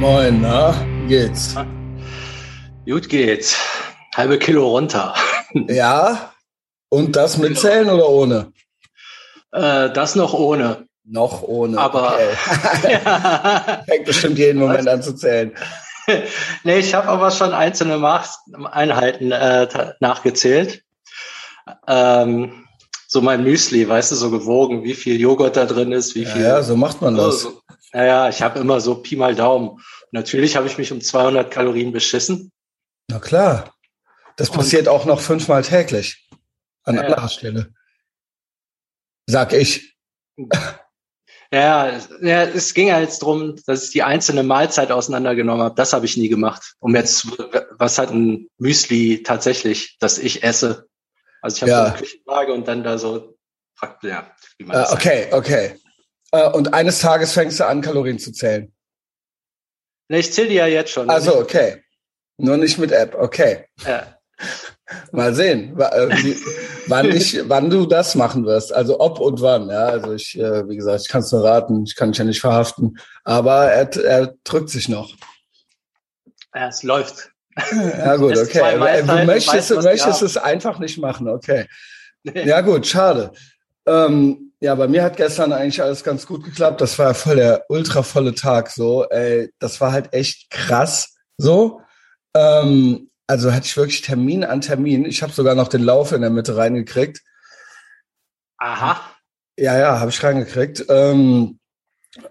Moin, na, wie geht's? Gut geht's. Halbe Kilo runter. Ja, und das mit Zellen oder ohne? Äh, das noch ohne. Noch ohne. Aber okay. fängt bestimmt jeden Moment an zu zählen. nee, ich habe aber schon einzelne Maß Einheiten äh, nachgezählt. Ähm, so mein Müsli, weißt du, so gewogen, wie viel Joghurt da drin ist, wie viel. Ja, so macht man das. So, naja, ich habe immer so Pi mal Daumen. Natürlich habe ich mich um 200 Kalorien beschissen. Na klar. Das passiert auch noch fünfmal täglich. An ja. anderer Stelle. Sag ich. Ja, ja, es ging ja jetzt drum, dass ich die einzelne Mahlzeit auseinandergenommen habe. Das habe ich nie gemacht. Um jetzt, was hat ein Müsli tatsächlich, das ich esse? Also ich habe ja. so eine Küchenwaage und dann da so, ja, wie man das uh, Okay, sagt. okay. Uh, und eines Tages fängst du an, Kalorien zu zählen. Ne, ich zähle die ja jetzt schon. Also okay. Nur nicht mit App, okay. Ja. Mal sehen, äh, wann, ich, wann du das machen wirst. Also ob und wann. Ja, also ich, äh, wie gesagt, ich kann es nur raten. Ich kann dich ja nicht verhaften. Aber er, er drückt sich noch. Ja, es läuft. Ja gut, okay. Du möchtest, weiß, möchtest es einfach nicht machen, okay. Ja gut, schade. Ähm, ja, bei mir hat gestern eigentlich alles ganz gut geklappt. Das war voll der ultra volle Tag so. Ey, das war halt echt krass so. Ähm, also hatte ich wirklich Termin an Termin. Ich habe sogar noch den Lauf in der Mitte reingekriegt. Aha. Ja, ja, habe ich reingekriegt. Ähm,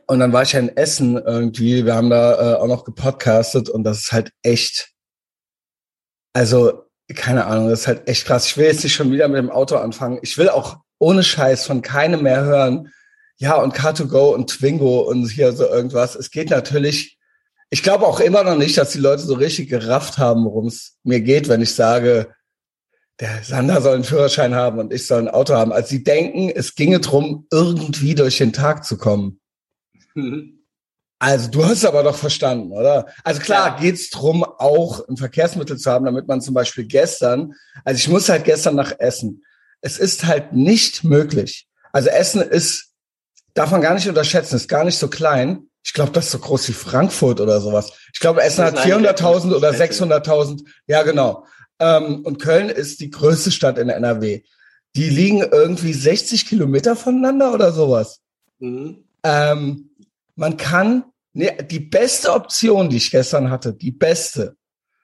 und dann war ich ja in Essen irgendwie. Wir haben da äh, auch noch gepodcastet und das ist halt echt, also keine Ahnung, das ist halt echt krass. Ich will jetzt nicht schon wieder mit dem Auto anfangen. Ich will auch ohne Scheiß von keinem mehr hören. Ja, und Car2Go und Twingo und hier so irgendwas. Es geht natürlich ich glaube auch immer noch nicht, dass die Leute so richtig gerafft haben, worum es mir geht, wenn ich sage, der Sander soll einen Führerschein haben und ich soll ein Auto haben. Also sie denken, es ginge drum, irgendwie durch den Tag zu kommen. Mhm. Also du hast aber doch verstanden, oder? Also klar ja. geht's drum, auch ein Verkehrsmittel zu haben, damit man zum Beispiel gestern, also ich muss halt gestern nach Essen. Es ist halt nicht möglich. Also Essen ist, darf man gar nicht unterschätzen, ist gar nicht so klein. Ich glaube, das ist so groß wie Frankfurt oder sowas. Ich glaube, Essen hat 400.000 oder 600.000. Ja, genau. Ähm, und Köln ist die größte Stadt in NRW. Die liegen irgendwie 60 Kilometer voneinander oder sowas. Mhm. Ähm, man kann, nee, die beste Option, die ich gestern hatte, die beste,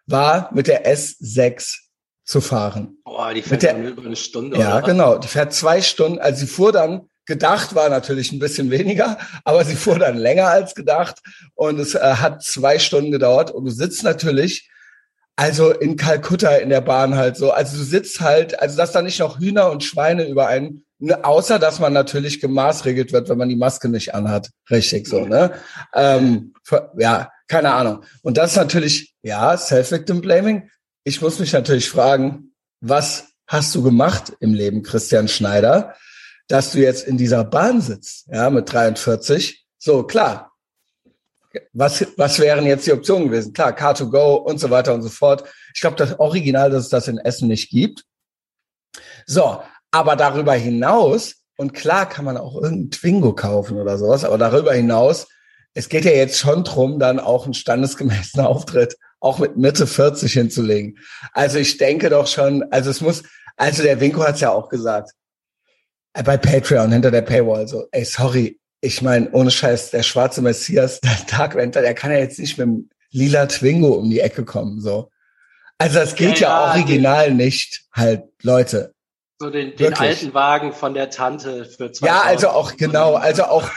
war mit der S6 zu fahren. Boah, die fährt der, über eine Stunde. Ja, genau. Die fährt zwei Stunden. Also sie fuhr dann Gedacht war natürlich ein bisschen weniger, aber sie fuhr dann länger als gedacht und es äh, hat zwei Stunden gedauert und du sitzt natürlich also in Kalkutta in der Bahn halt so. Also du sitzt halt, also dass da nicht noch Hühner und Schweine über einen, ne, außer dass man natürlich gemaßregelt wird, wenn man die Maske nicht anhat. Richtig so, ne? Ähm, für, ja, keine Ahnung. Und das ist natürlich, ja, Self-Victim-Blaming. Ich muss mich natürlich fragen, was hast du gemacht im Leben, Christian Schneider? dass du jetzt in dieser Bahn sitzt, ja, mit 43. So, klar. Was, was wären jetzt die Optionen gewesen? Klar, Car2Go und so weiter und so fort. Ich glaube, das Original, dass es das in Essen nicht gibt. So, aber darüber hinaus, und klar kann man auch irgendein Twingo kaufen oder sowas, aber darüber hinaus, es geht ja jetzt schon drum, dann auch einen standesgemäßen Auftritt auch mit Mitte 40 hinzulegen. Also ich denke doch schon, also es muss, also der Winko hat es ja auch gesagt, äh, bei Patreon hinter der Paywall so, ey, sorry, ich meine, ohne Scheiß, der schwarze Messias, der Darkwenter, der kann ja jetzt nicht mit dem lila Twingo um die Ecke kommen, so. Also das geht ja, ja, ja original nicht, halt, Leute. So den, den alten Wagen von der Tante für 2000. Ja, also auch, genau, also auch,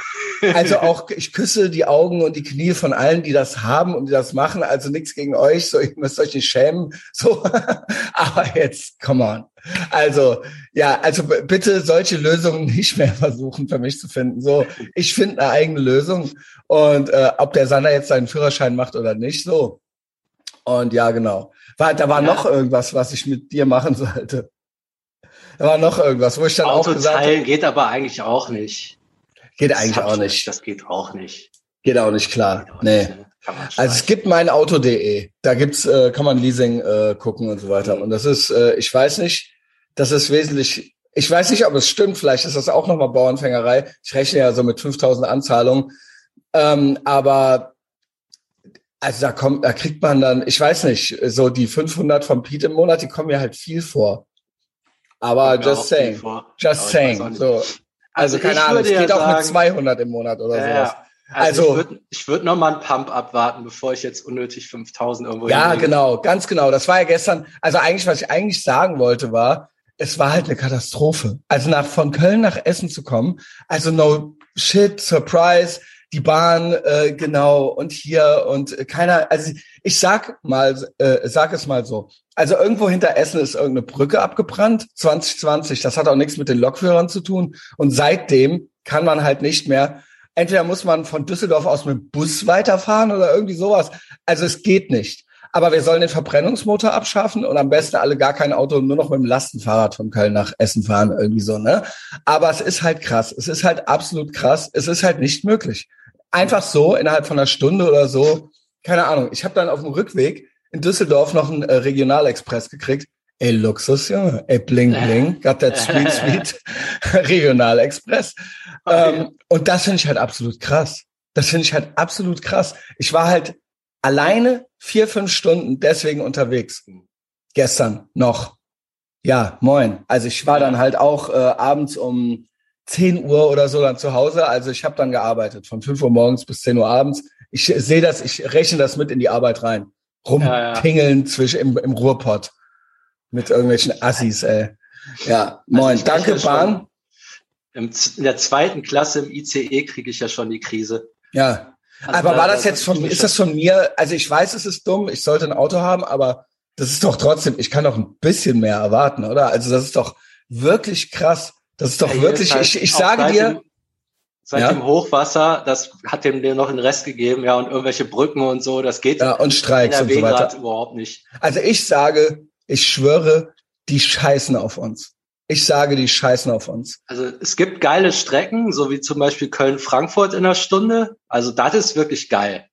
also auch, ich küsse die Augen und die Knie von allen, die das haben und die das machen. Also nichts gegen euch, so, ihr müsst euch nicht schämen, so. Aber jetzt, come on. Also, ja, also bitte solche Lösungen nicht mehr versuchen für mich zu finden. So, ich finde eine eigene Lösung und äh, ob der Sander jetzt seinen Führerschein macht oder nicht, so. Und ja, genau. War, da war ja. noch irgendwas, was ich mit dir machen sollte. Da war noch irgendwas, wo ich dann Auto auch gesagt habe. geht aber eigentlich auch nicht. Geht das eigentlich auch nicht. Das geht auch nicht. Geht auch nicht klar. Auch nee. Nicht, ne? Also es gibt mein Auto.de. Da gibt's, äh, kann man Leasing äh, gucken und so weiter. Mhm. Und das ist, äh, ich weiß nicht, das ist wesentlich, ich weiß nicht, ob es stimmt, vielleicht ist das auch nochmal Bauernfängerei. Ich rechne ja so mit 5000 Anzahlungen. Ähm, aber Also da kommt, da kriegt man dann, ich weiß nicht, so die 500 vom Pete im Monat, die kommen mir halt viel vor. Aber just saying, just saying. So, also, Also keine Ahnung, es würde ja geht auch mit sagen- 200 im Monat oder Ja, sowas. Also, Also- ich würde ich würd noch mal einen Pump abwarten, bevor ich jetzt unnötig 5000 irgendwo Ja, hinlege. genau, ganz genau. Das war ja gestern. Also eigentlich, was ich eigentlich sagen wollte, war, es war halt eine Katastrophe. Also nach von Köln nach Essen zu kommen, also no shit, surprise, die Bahn äh, genau und hier und äh, keiner. Also ich sag mal, äh, sag es mal so. Also irgendwo hinter Essen ist irgendeine Brücke abgebrannt, 2020. Das hat auch nichts mit den Lokführern zu tun. Und seitdem kann man halt nicht mehr. Entweder muss man von Düsseldorf aus mit Bus weiterfahren oder irgendwie sowas. Also es geht nicht. Aber wir sollen den Verbrennungsmotor abschaffen und am besten alle gar kein Auto, nur noch mit dem Lastenfahrrad von Köln nach Essen fahren, irgendwie so, ne? Aber es ist halt krass. Es ist halt absolut krass. Es ist halt nicht möglich. Einfach so, innerhalb von einer Stunde oder so, keine Ahnung. Ich habe dann auf dem Rückweg in Düsseldorf noch einen äh, Regionalexpress gekriegt. Ey, Luxus, Junge. Ey, bling, bling. Got that sweet, sweet Regionalexpress. Ähm, und das finde ich halt absolut krass. Das finde ich halt absolut krass. Ich war halt alleine vier, fünf Stunden deswegen unterwegs. Gestern noch. Ja, moin. Also ich war dann halt auch äh, abends um 10 Uhr oder so dann zu Hause. Also ich habe dann gearbeitet von 5 Uhr morgens bis 10 Uhr abends. Ich sehe das, ich rechne das mit in die Arbeit rein. Ja, Rumtingeln zwischen im, im Ruhrpott mit irgendwelchen Assis, ey. Ja, moin. Also Danke, schon- Bahn. In der zweiten Klasse im ICE kriege ich ja schon die Krise. Ja. Also aber da- war da- das jetzt von, mir ist das von mir, also ich weiß, es ist dumm, ich sollte ein Auto haben, aber das ist doch trotzdem, ich kann doch ein bisschen mehr erwarten, oder? Also das ist doch wirklich krass. Das ist doch Ja, wirklich, halt ich, ich sage dir, Dem, seit Ja? dem Hochwasser, das hat dem dir noch einen Rest gegeben, ja, und irgendwelche Brücken und so, das geht ja, und Streiks und so weiter. überhaupt nicht. Also ich sage, ich schwöre, die scheißen auf uns. Ich sage, die scheißen auf uns. Also es gibt geile Strecken, so wie zum Beispiel Köln-Frankfurt in einer Stunde. Also das ist wirklich geil.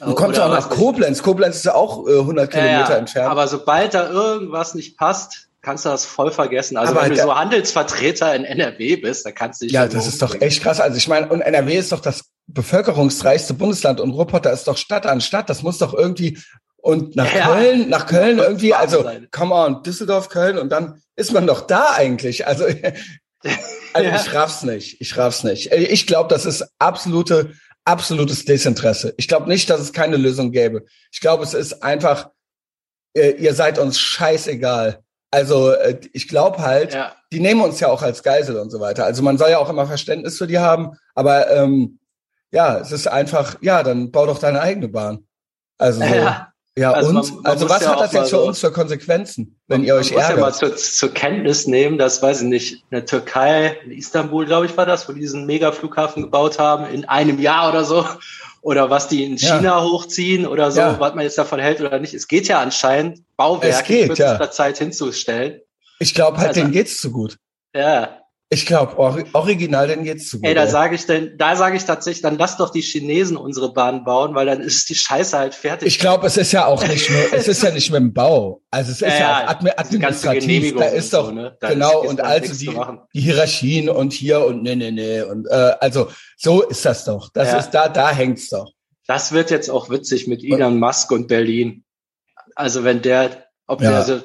Du kommst Oder auch nach Koblenz. Koblenz ist ja auch äh, 100 Ja, Kilometer ja, entfernt. Aber sobald da irgendwas nicht passt, kannst du das voll vergessen. Also Aber wenn du da- so Handelsvertreter in NRW bist, dann kannst du dich Ja, das ist doch echt krass. Also ich meine, und NRW ist doch das bevölkerungsreichste Bundesland und Ruhrpott, da ist doch Stadt an Stadt. Das muss doch irgendwie und nach Ja. Köln, nach Köln irgendwie, also sein. come on, Düsseldorf, Köln und dann ist man doch da eigentlich. Also, also Ja. ich raff's nicht. Ich raff's nicht. Ich glaube, das ist absolute, absolutes Desinteresse. Ich glaube nicht, dass es keine Lösung gäbe. Ich glaube, es ist einfach, äh, ihr seid uns scheißegal. Also äh, ich glaube halt, Ja. die nehmen uns ja auch als Geisel und so weiter. Also man soll ja auch immer Verständnis für die haben, aber ähm, ja, es ist einfach, ja, dann bau doch deine eigene Bahn. Also so, ja, Ja, also und man- man also was ja hat das jetzt für so- uns für Konsequenzen, wenn Man- ihr euch man muss ja mal ärgert? zur, zur Kenntnis nehmen, dass, weiß ich nicht, in der Türkei, in Istanbul, glaube ich, war das, wo die diesen Mega-Flughafen gebaut haben, in einem Jahr oder so. Oder was die in Ja. China hochziehen oder so, Ja. was man jetzt davon hält oder nicht. Es geht ja anscheinend, Bauwerke in kürzester ja. Zeit hinzustellen. Ich glaube halt, Also- denen geht's zu gut. Ja. Ich glaube, ori original, denen geht's zu. Ey, da sage ich denn, da sage ich tatsächlich, dann lass doch die Chinesen unsere Bahn bauen, weil dann ist die Scheiße halt fertig. Ich glaube, es ist ja auch nicht nur, es ist ja nicht mit dem Bau. Also es ist ja, Ja, auch admi administrativ. Da ist so, doch, ne? Da genau, ist- und also die, die Hierarchien und hier und nee, nee, nee. Und äh, also so ist das doch. Das Ja. ist da, da hängt's doch. Das wird jetzt auch witzig mit Elon Musk und Berlin. Also wenn der, ob Ja. der, so,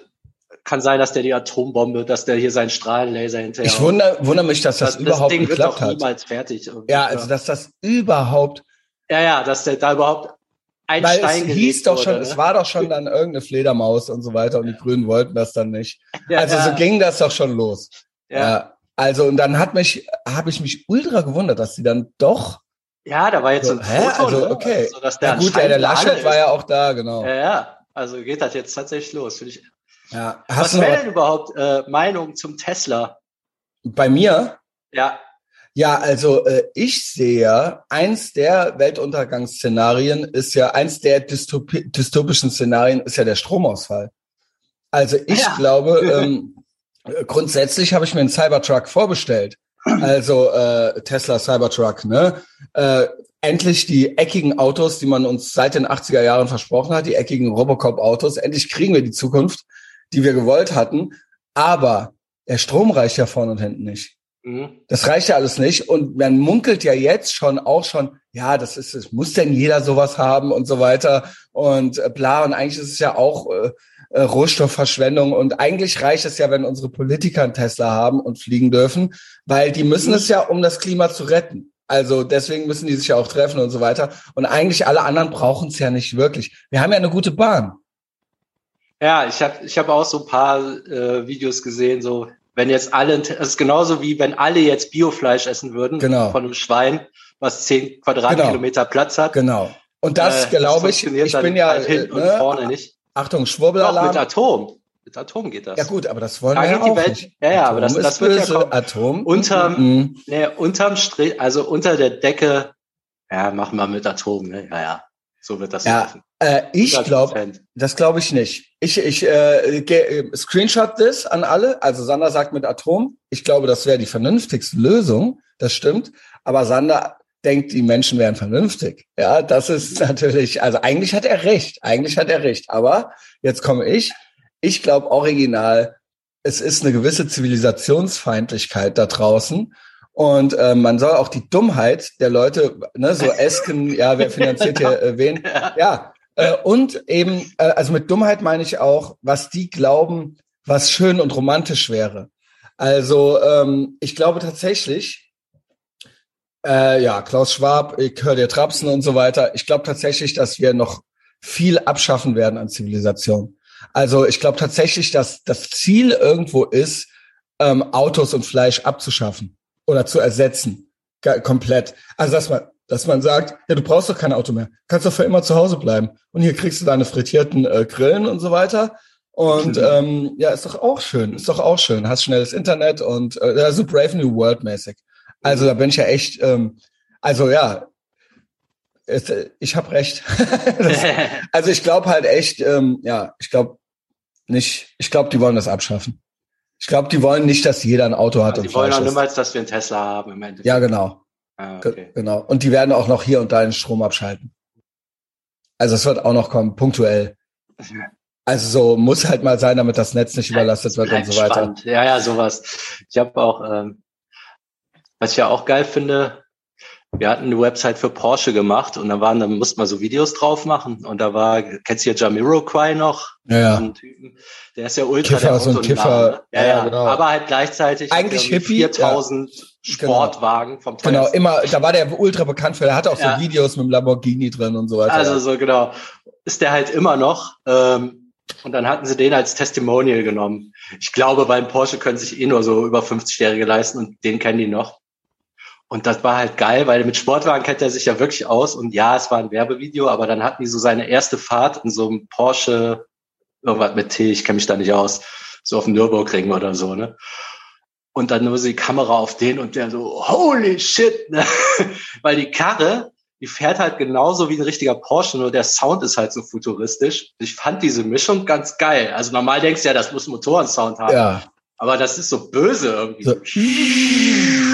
kann sein, dass der die Atombombe, dass der hier seinen Strahlenlaser hinterher. Ich wundere, wundere mich, dass das, das, überhaupt Ding wird geklappt doch hat. niemals fertig. irgendwie. Ja, also dass das überhaupt, ja, ja, dass der da überhaupt ein weil Stein es hieß doch schon, ne? es war doch schon dann irgendeine Fledermaus und so weiter und die Grünen wollten das dann nicht. ja, Also ja, so ging das doch schon los. ja. Also und dann hat mich, habe ich mich ultra gewundert, dass sie dann doch, ja, da war jetzt so ein hä? Foto, Also, ne? okay. so, dass der ja gut, der, Laschet war ja auch da, genau. Ja, ja, also geht das jetzt tatsächlich los. Finde ich. Ja. Was Hast noch wäre was denn überhaupt äh, Meinung zum Tesla? bei mir? Ja, Ja, also äh, ich sehe ja, eins der Weltuntergangsszenarien ist ja, eins der Dystopi dystopischen Szenarien ist ja der Stromausfall. Also ich Ja. glaube, ähm, äh, grundsätzlich habe ich mir einen Cybertruck vorbestellt. Also äh, Tesla Cybertruck, ne? Äh, endlich die eckigen Autos, die man uns seit den 80er Jahren versprochen hat, die eckigen Robocop-Autos. Endlich kriegen wir die Zukunft, die wir gewollt hatten. Aber der Strom reicht ja vorne und hinten nicht. Mhm. Das reicht ja alles nicht. Und man munkelt ja jetzt schon auch schon, ja, das ist, es muss denn jeder sowas haben und so weiter und äh, bla. Und eigentlich ist es ja auch äh, äh, Rohstoffverschwendung. Und eigentlich reicht es ja, wenn unsere Politiker einen Tesla haben und fliegen dürfen, weil die müssen es ja, um das Klima zu retten. Also deswegen müssen die sich ja auch treffen und so weiter. Und eigentlich alle anderen brauchen es ja nicht wirklich. Wir haben ja eine gute Bahn. Ja, ich habe ich hab auch so ein paar äh, Videos gesehen, so wenn jetzt alle, es ist genauso wie wenn alle jetzt Biofleisch essen würden genau. von einem Schwein, was zehn Quadratkilometer genau. Platz hat. Genau. Und das äh, glaube ich, ich bin ja halt hinten ne, und vorne nicht. Achtung, Schwurbelalarm. Doch, mit Atom. Mit Atom geht das. Ja gut, aber das wollen da wir ja auch Welt, nicht. Ja, ja, aber das, das wird böse. ja kommen. Atom. Unterm, mhm. nee, unterm Strich, also unter der Decke, ja, machen wir mit Atom, ne? Ja, ja. So wird das ja. Äh, ich glaube, das glaube ich nicht. Ich, ich äh, äh, screenshot das an alle. Also Sander sagt mit Atom. Ich glaube, das wäre die vernünftigste Lösung. Das stimmt. Aber Sander denkt, die Menschen wären vernünftig. Ja, das ist natürlich, also eigentlich hat er recht. Eigentlich hat er recht. Aber jetzt komme ich. Ich glaube original, es ist eine gewisse Zivilisationsfeindlichkeit da draußen. Und äh, man soll auch die Dummheit der Leute, ne, so Esken, ja, wer finanziert hier äh, wen? Ja. Äh, und eben, äh, also mit Dummheit meine ich auch, was die glauben, was schön und romantisch wäre. Also ähm, ich glaube tatsächlich, äh, ja, Klaus Schwab, ich höre dir Trapsen und so weiter. Ich glaube tatsächlich, dass wir noch viel abschaffen werden an Zivilisation. Also ich glaube tatsächlich, dass das Ziel irgendwo ist, ähm, Autos und Fleisch abzuschaffen oder zu ersetzen. Komplett. Also dass man, dass man sagt, ja, du brauchst doch kein Auto mehr. Kannst doch für immer zu Hause bleiben. Und hier kriegst du deine frittierten äh, Grillen und so weiter. Und ähm, ja, ist doch auch schön. Ist doch auch schön. Hast schnelles Internet und äh, also Brave New World mäßig. Also da bin ich ja echt, ähm, also ja, es, ich habe recht. das, also ich glaube halt echt, ähm, ja, ich glaube nicht, ich glaube, die wollen das abschaffen. Ich glaube, die wollen nicht, dass jeder ein Auto hat. Ja, die wollen auch niemals, dass wir einen Tesla haben im Endeffekt. Ja, genau. Ah, okay. Genau. Und die werden auch noch hier und da den Strom abschalten. Also es wird auch noch kommen, punktuell. Also so muss halt mal sein, damit das Netz nicht überlastet wird und so weiter. Spannend. Ja, ja, sowas. Ich habe auch, ähm, was ich ja auch geil finde, wir hatten eine Website für Porsche gemacht und da waren, da musste man so Videos drauf machen und da war, kennst du ja Jamiroquai noch? Ja, ja. Typen, der ist ja ultra Kiffer, der so ein Kiffer. Ja, ja, genau. aber halt gleichzeitig eigentlich Hippie, 4000 ja. Sportwagen genau. vom Test. Genau, immer, da war der ultra bekannt für, der hatte auch ja. so Videos mit dem Lamborghini drin und so weiter. Also so genau, ist der halt immer noch ähm, und dann hatten sie den als Testimonial genommen. Ich glaube, beim Porsche können sich eh nur so über 50-Jährige leisten und den kennen die noch. Und das war halt geil, weil mit Sportwagen kennt er sich ja wirklich aus. Und ja, es war ein Werbevideo, aber dann hatten die so seine erste Fahrt in so einem Porsche, irgendwas mit T, ich kenne mich da nicht aus, so auf dem Nürburgring oder so, ne? Und dann nur die Kamera auf den und der so, holy shit, ne? weil die Karre, die fährt halt genauso wie ein richtiger Porsche, nur der Sound ist halt so futuristisch. Ich fand diese Mischung ganz geil. Also normal denkst du ja, das muss Motorensound haben. Ja. Aber das ist so böse irgendwie. So.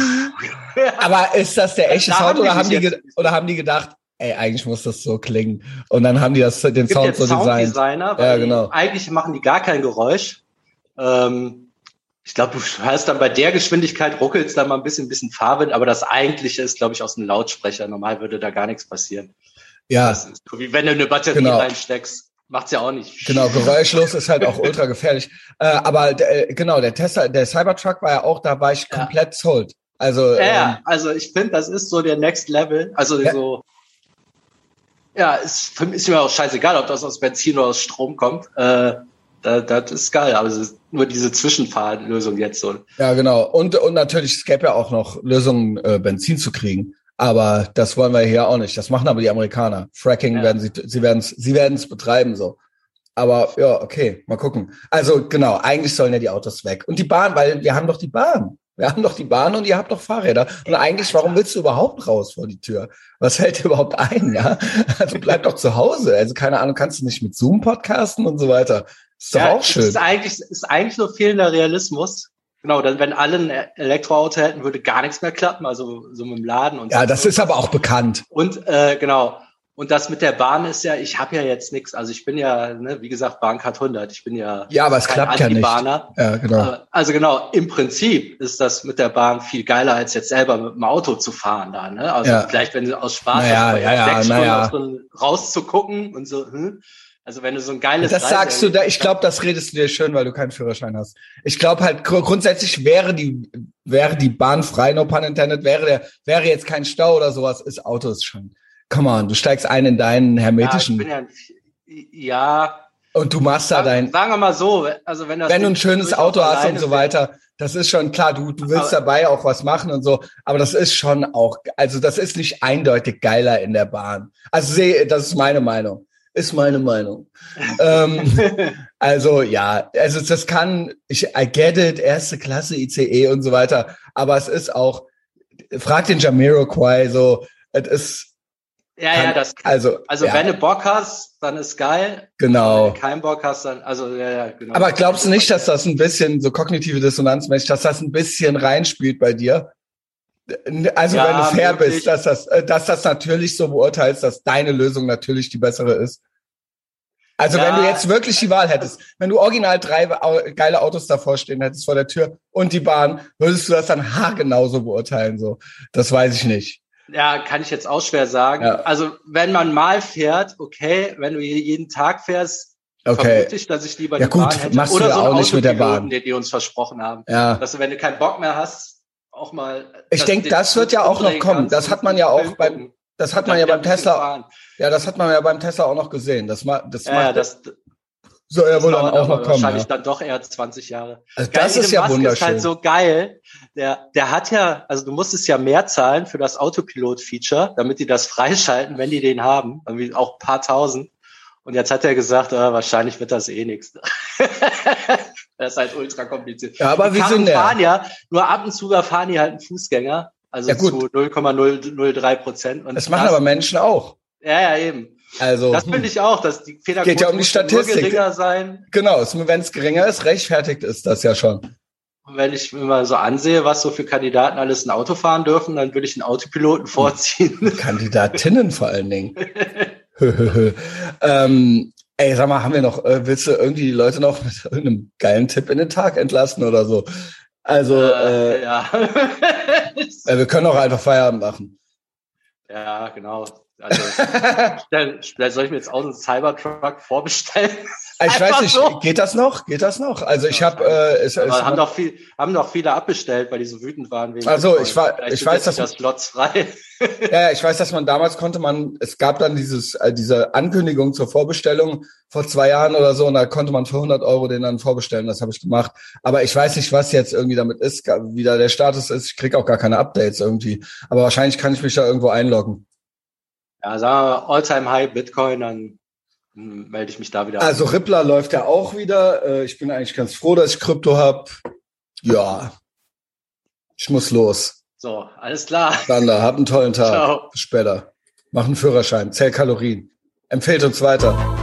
Aber ist das der echte Sound oder haben, die oder haben die gedacht, ey, eigentlich muss das so klingen? Und dann haben die das, den Sound so designt. Ja, genau. Eigentlich machen die gar kein Geräusch. Ähm, ich glaube, du hörst dann bei der Geschwindigkeit ruckelst dann mal ein bisschen, ein bisschen Farbe, aber das eigentliche ist, glaube ich, aus einem Lautsprecher. Normal würde da gar nichts passieren. Ja. Das ist so wie wenn du eine Batterie genau. reinsteckst. Macht's ja auch nicht. Genau, geräuschlos ist halt auch ultra gefährlich. Äh, aber äh, genau, der Tesla, der Cybertruck war ja auch, da war ich komplett ja. sold. Also, ja, ähm, also ich finde, das ist so der Next Level. Also ja. so, ja, ist, ist mir auch scheißegal, ob das aus Benzin oder aus Strom kommt. Äh, das, das ist geil, aber es ist nur diese Zwischenfahrlösung jetzt so. Ja, genau. Und, und natürlich, es gäbe ja auch noch Lösungen, äh, Benzin zu kriegen. Aber das wollen wir hier auch nicht. Das machen aber die Amerikaner. Fracking ja. werden sie, sie werden es, sie werden es betreiben so. Aber ja, okay, mal gucken. Also genau, eigentlich sollen ja die Autos weg. Und die Bahn, weil wir haben doch die Bahn. Wir haben doch die Bahn und ihr habt doch Fahrräder. Und eigentlich, warum willst du überhaupt raus vor die Tür? Was hält dir überhaupt ein, ja? Also bleib doch zu Hause. Also keine Ahnung, kannst du nicht mit Zoom podcasten und so weiter. Ist doch ja, auch schön. Ist eigentlich, ist eigentlich nur fehlender Realismus. Genau, dann, wenn alle ein Elektroauto hätten, würde gar nichts mehr klappen, also so mit dem Laden und Ja, so. das ist aber auch bekannt. Und äh, genau. Und das mit der Bahn ist ja, ich habe ja jetzt nichts. Also ich bin ja, ne, wie gesagt, Bahncard 100. Ich bin ja ja, aber es klappt ja nicht. Ja, genau. Also genau, im Prinzip ist das mit der Bahn viel geiler als jetzt selber mit dem Auto zu fahren da. Ne? Also ja. vielleicht, wenn du aus Spaß naja, hast, ja, ja, sechs naja. Stunden rauszugucken und so. Hm? Also wenn du so ein geiles Das sagst du, da, ich glaube, das redest du dir schön, weil du keinen Führerschein hast. Ich glaube halt gr grundsätzlich wäre die wäre die Bahn frei, no pun intended, wäre der wäre jetzt kein Stau oder sowas, ist Auto ist schon come on, du steigst ein in deinen hermetischen. Ja, ja, ja, Und du machst da dein. Sagen wir mal so, also wenn das. Wenn du ein schönes Auto hast und so weiter, das ist schon klar, du, du willst aber, dabei auch was machen und so, aber das ist schon auch, also das ist nicht eindeutig geiler in der Bahn. Also sehe, das ist meine Meinung. Ist meine Meinung. ähm, also ja, also das kann, ich, I get it, erste Klasse ICE und so weiter, aber es ist auch, frag den Jamiroquai so, es ist, ja, kann, ja, das kann, also also ja. wenn du Bock hast, dann ist geil. Genau. Wenn du keinen Bock hast, dann also ja, ja genau. Aber glaubst du nicht, dass das ein bisschen so kognitive Dissonanz mäßig, dass das ein bisschen reinspielt bei dir? Also ja, wenn du fair möglich. bist, dass das, äh, dass das natürlich so beurteilst, dass deine Lösung natürlich die bessere ist. Also ja. wenn du jetzt wirklich die Wahl hättest, wenn du original drei geile Autos davor stehen hättest vor der Tür und die Bahn, würdest du das dann haargenau so beurteilen? So, das weiß ich nicht. Ja, kann ich jetzt auch schwer sagen. Ja. Also wenn man mal fährt, okay, wenn du jeden Tag fährst, okay. vermute ich, dass ich lieber ja, die gut, Bahn hätte. Machst Oder du so auch nicht mit der Bahn. den die uns versprochen haben. Ja. Dass du, wenn du keinen Bock mehr hast, auch mal. Ich denke, das wird ja auch noch kommen. Das hat man ja auch beim, das hat man ja beim Tesla. Ja, das hat man ja beim Tesla auch noch gesehen. Das, das ja, macht, das, soll ja wohl dann auch noch kommen. Wahrscheinlich ja. dann doch eher 20 Jahre. Also das ist ja Musk wunderschön. ist halt so geil. Der, der hat ja, also du musstest ja mehr zahlen für das Autopilot-Feature, damit die das freischalten, wenn die den haben. Irgendwie auch paar tausend. Und jetzt hat er gesagt, äh, wahrscheinlich wird das eh nichts. das ist halt ultra kompliziert. Ja, aber die wie sind fahren ja, nur ab und zu fahren die halt einen Fußgänger. Also ja, zu 0,003 Prozent. Das machen aber Menschen auch. Ja, ja, eben. Also, das finde ich auch, dass die Fehlerquote geht ja um die Statistik. geringer sein. Genau, wenn es geringer ist, rechtfertigt ist das ja schon. Und wenn ich mir mal so ansehe, was so für Kandidaten alles ein Auto fahren dürfen, dann würde ich einen Autopiloten vorziehen. Kandidatinnen vor allen Dingen. ähm, ey, sag mal, haben wir noch, äh, willst du irgendwie die Leute noch mit irgendeinem geilen Tipp in den Tag entlassen oder so? Also, äh, äh ja. äh, wir können auch einfach Feierabend machen. Ja, genau. Also, soll ich mir jetzt auch einen Cybertruck vorbestellen? Ich weiß nicht, so. geht das noch? Geht das noch? Also ich habe äh, es, es haben doch viel, haben doch viele abbestellt, weil die so wütend waren wegen. Also ich war, ich weiß, dass das Slots frei. ja, ich weiß, dass man damals konnte man, es gab dann dieses äh, diese Ankündigung zur Vorbestellung vor zwei Jahren oder so und da konnte man für 100 Euro den dann vorbestellen. Das habe ich gemacht. Aber ich weiß nicht, was jetzt irgendwie damit ist, wie da der Status ist. Ich krieg auch gar keine Updates irgendwie. Aber wahrscheinlich kann ich mich da irgendwo einloggen ja, sagen wir All-Time High Bitcoin, dann melde ich mich da wieder Also Rippler läuft ja auch wieder. Äh, ich bin eigentlich ganz froh, dass ich Krypto habe. Ja, ich muss los. So, alles klar. Dann da, hab einen tollen Tag. Ciao. Bis später. Mach einen Führerschein, zähl Kalorien. Empfehlt uns weiter.